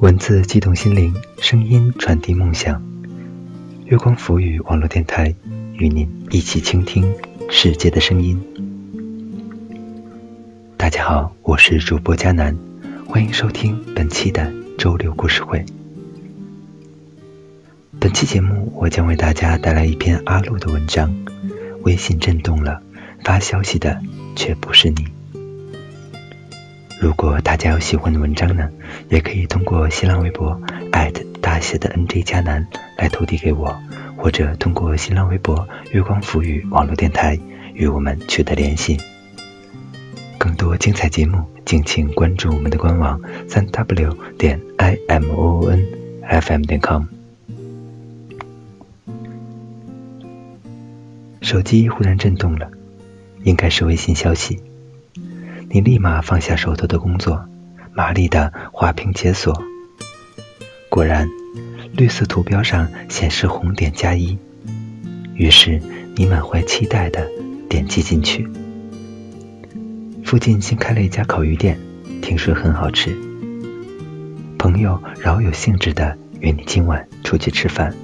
文字激动心灵，声音传递梦想。月光浮语网络电台与您一起倾听世界的声音。大家好，我是主播佳楠，欢迎收听本期的周六故事会。本期节目，我将为大家带来一篇阿路的文章。微信震动了，发消息的却不是你。如果大家有喜欢的文章呢，也可以通过新浪微博艾特大写的 NJ 加南来投递给我，或者通过新浪微博月光浮语网络电台与我们取得联系。更多精彩节目，敬请关注我们的官网三 w 点 i m o n f m 点 com。手机忽然震动了，应该是微信消息。你立马放下手头的工作，麻利的滑屏解锁。果然，绿色图标上显示红点加一。于是你满怀期待的点击进去。附近新开了一家烤鱼店，听说很好吃。朋友饶有兴致的约你今晚出去吃饭。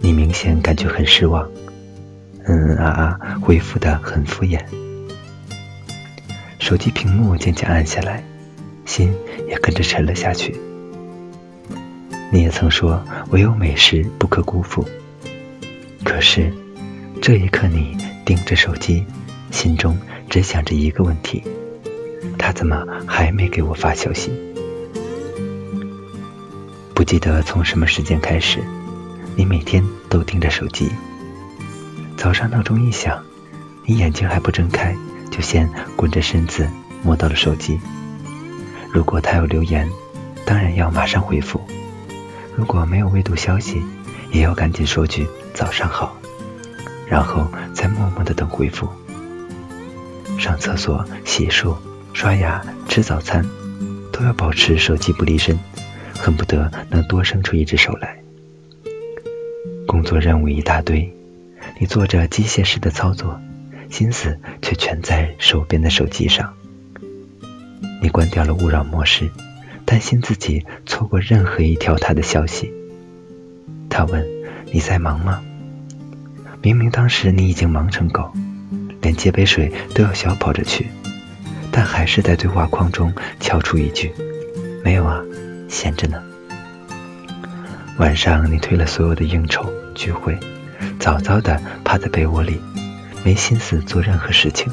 你明显感觉很失望，嗯嗯啊啊，回复的很敷衍。手机屏幕渐渐暗下来，心也跟着沉了下去。你也曾说唯有美食不可辜负，可是这一刻你盯着手机，心中只想着一个问题：他怎么还没给我发消息？不记得从什么时间开始，你每天都盯着手机。早上闹钟一响，你眼睛还不睁开。就先滚着身子摸到了手机。如果他有留言，当然要马上回复；如果没有未读消息，也要赶紧说句早上好，然后再默默的等回复。上厕所、洗漱、刷牙、吃早餐，都要保持手机不离身，恨不得能多伸出一只手来。工作任务一大堆，你做着机械式的操作。心思却全在手边的手机上。你关掉了勿扰模式，担心自己错过任何一条他的消息。他问：“你在忙吗？”明明当时你已经忙成狗，连接杯水都要小跑着去，但还是在对话框中敲出一句：“没有啊，闲着呢。”晚上你推了所有的应酬聚会，早早的趴在被窝里。没心思做任何事情，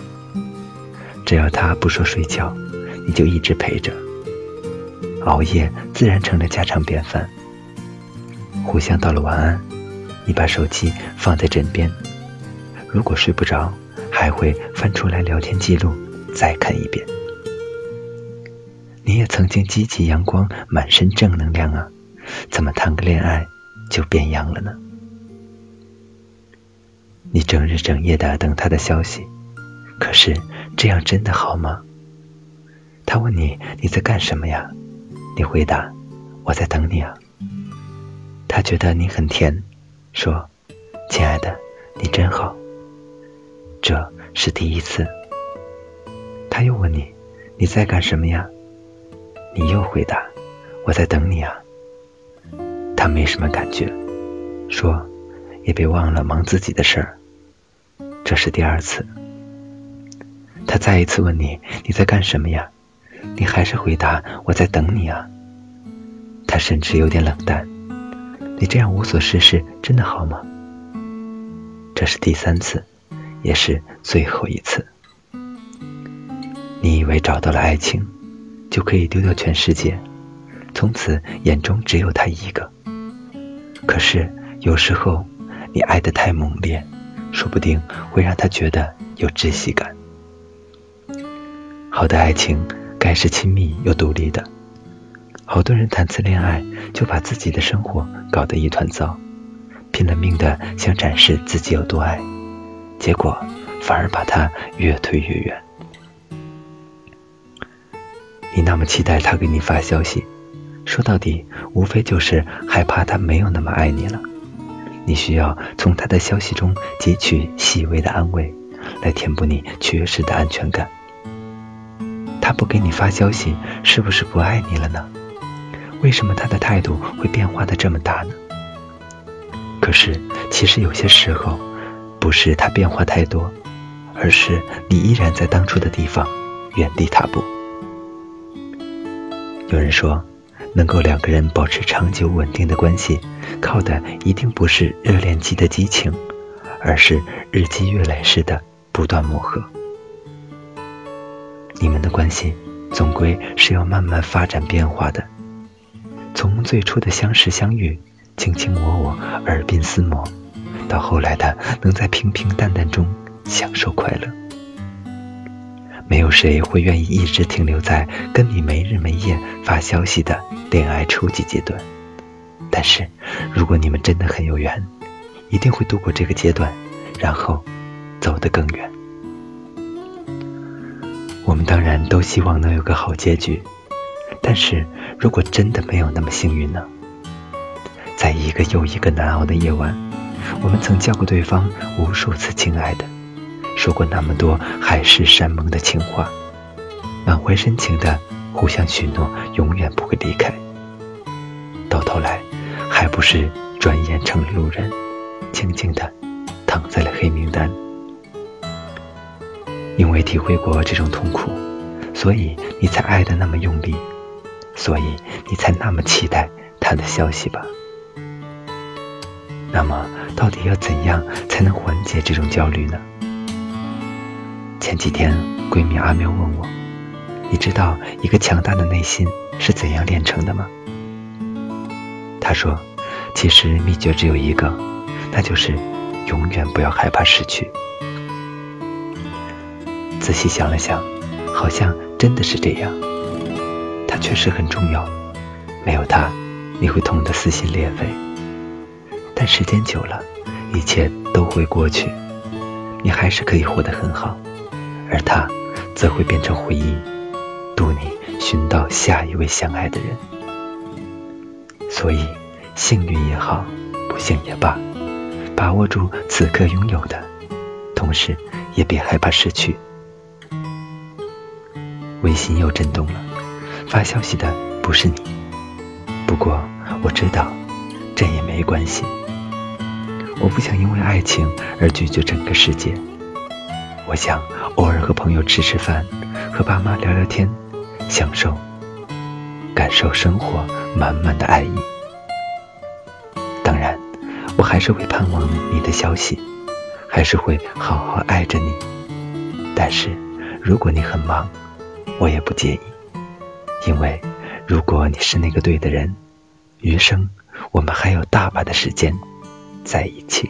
只要他不说睡觉，你就一直陪着。熬夜自然成了家常便饭。互相道了晚安，你把手机放在枕边，如果睡不着，还会翻出来聊天记录再看一遍。你也曾经积极阳光，满身正能量啊，怎么谈个恋爱就变样了呢？你整日整夜的等他的消息，可是这样真的好吗？他问你你在干什么呀？你回答我在等你啊。他觉得你很甜，说亲爱的你真好。这是第一次。他又问你你在干什么呀？你又回答我在等你啊。他没什么感觉，说也别忘了忙自己的事儿。这是第二次，他再一次问你你在干什么呀？你还是回答我在等你啊。他甚至有点冷淡，你这样无所事事真的好吗？这是第三次，也是最后一次。你以为找到了爱情，就可以丢掉全世界，从此眼中只有他一个。可是有时候你爱得太猛烈。说不定会让他觉得有窒息感。好的爱情该是亲密又独立的。好多人谈次恋爱就把自己的生活搞得一团糟，拼了命的想展示自己有多爱，结果反而把他越推越远。你那么期待他给你发消息，说到底无非就是害怕他没有那么爱你了。你需要从他的消息中汲取细微的安慰，来填补你缺失的安全感。他不给你发消息，是不是不爱你了呢？为什么他的态度会变化的这么大呢？可是，其实有些时候，不是他变化太多，而是你依然在当初的地方原地踏步。有人说，能够两个人保持长久稳定的关系，靠的一定不是热恋期的激情，而是日积月累式的不断磨合。你们的关系总归是要慢慢发展变化的，从最初的相识相遇。卿卿我我，耳鬓厮磨，到后来的能在平平淡淡中享受快乐。没有谁会愿意一直停留在跟你没日没夜发消息的恋爱初级阶段。但是，如果你们真的很有缘，一定会度过这个阶段，然后走得更远。我们当然都希望能有个好结局，但是如果真的没有那么幸运呢？在一个又一个难熬的夜晚，我们曾叫过对方无数次“亲爱的”，说过那么多海誓山盟的情话，满怀深情的互相许诺永远不会离开。到头来，还不是转眼成了路人，静静的躺在了黑名单。因为体会过这种痛苦，所以你才爱的那么用力，所以你才那么期待他的消息吧。那么，到底要怎样才能缓解这种焦虑呢？前几天，闺蜜阿喵问我：“你知道一个强大的内心是怎样炼成的吗？”她说：“其实秘诀只有一个，那就是永远不要害怕失去。”仔细想了想，好像真的是这样。它确实很重要，没有它，你会痛得撕心裂肺。但时间久了，一切都会过去，你还是可以活得很好，而他则会变成回忆，渡你寻到下一位相爱的人。所以，幸运也好，不幸也罢，把握住此刻拥有的，同时也别害怕失去。微信又震动了，发消息的不是你，不过我知道，这也没关系。我不想因为爱情而拒绝整个世界。我想偶尔和朋友吃吃饭，和爸妈聊聊天，享受、感受生活满满的爱意。当然，我还是会盼望你的消息，还是会好好爱着你。但是，如果你很忙，我也不介意，因为如果你是那个对的人，余生我们还有大把的时间。在一起。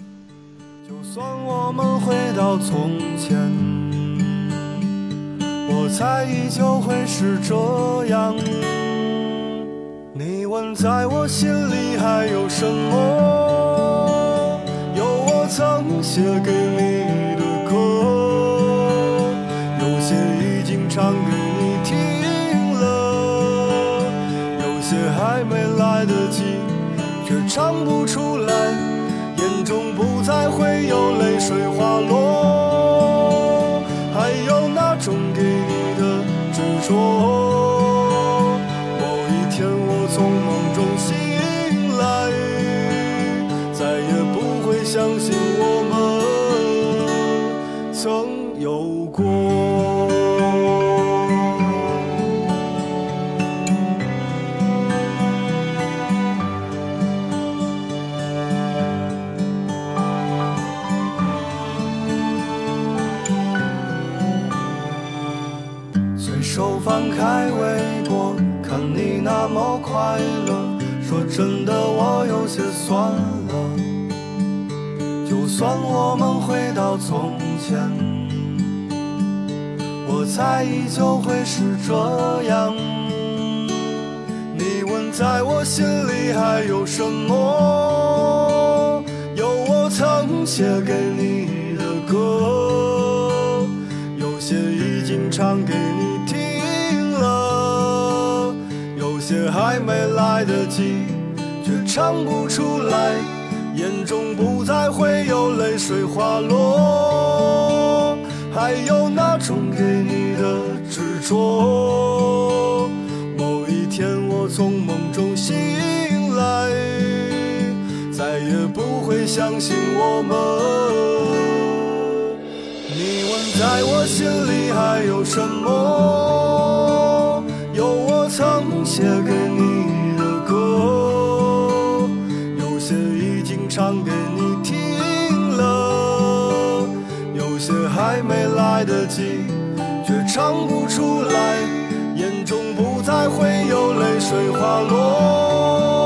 回到从前，我猜依旧会是这样。你问在我心里还有什么？有我曾写给你的歌，有些已经唱给你听了，有些还没来得及，却唱不出来。还会有泪水滑落，手翻开微博，看你那么快乐，说真的我有些酸了。就算我们回到从前，我猜依旧会是这样。你问在我心里还有什么？有我曾写给你来得及，却唱不出来，眼中不再会有泪水滑落。还有那种给你的执着，某一天我从梦中醒来，再也不会相信我们。你问在我心里还有什么？有我曾。写给来得及，却唱不出来，眼中不再会有泪水滑落。